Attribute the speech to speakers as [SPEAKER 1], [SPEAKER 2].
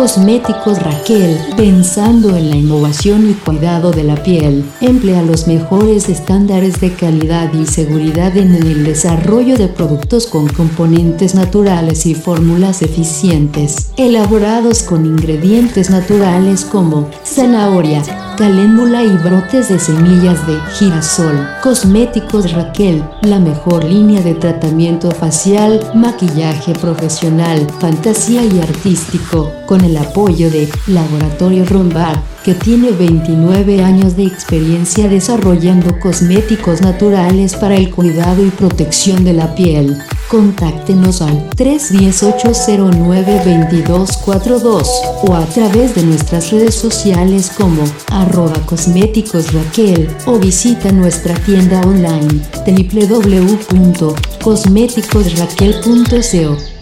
[SPEAKER 1] Cosméticos Raquel, pensando en la innovación y cuidado de la piel, emplea los mejores estándares de calidad y seguridad en el desarrollo de productos con componentes naturales y fórmulas eficientes, elaborados con ingredientes naturales como zanahoria, caléndula y brotes de semillas de girasol. Cosméticos Raquel, la mejor línea de tratamiento facial, maquillaje profesional, fantasía y artístico, con el apoyo de Laboratorio Rombar, que tiene 29 años de experiencia desarrollando cosméticos naturales para el cuidado y protección de la piel. Contáctenos al 318-09-2242 o a través de nuestras redes sociales como arroba cosméticos Raquel o visita nuestra tienda online www.cosméticosraquel.co.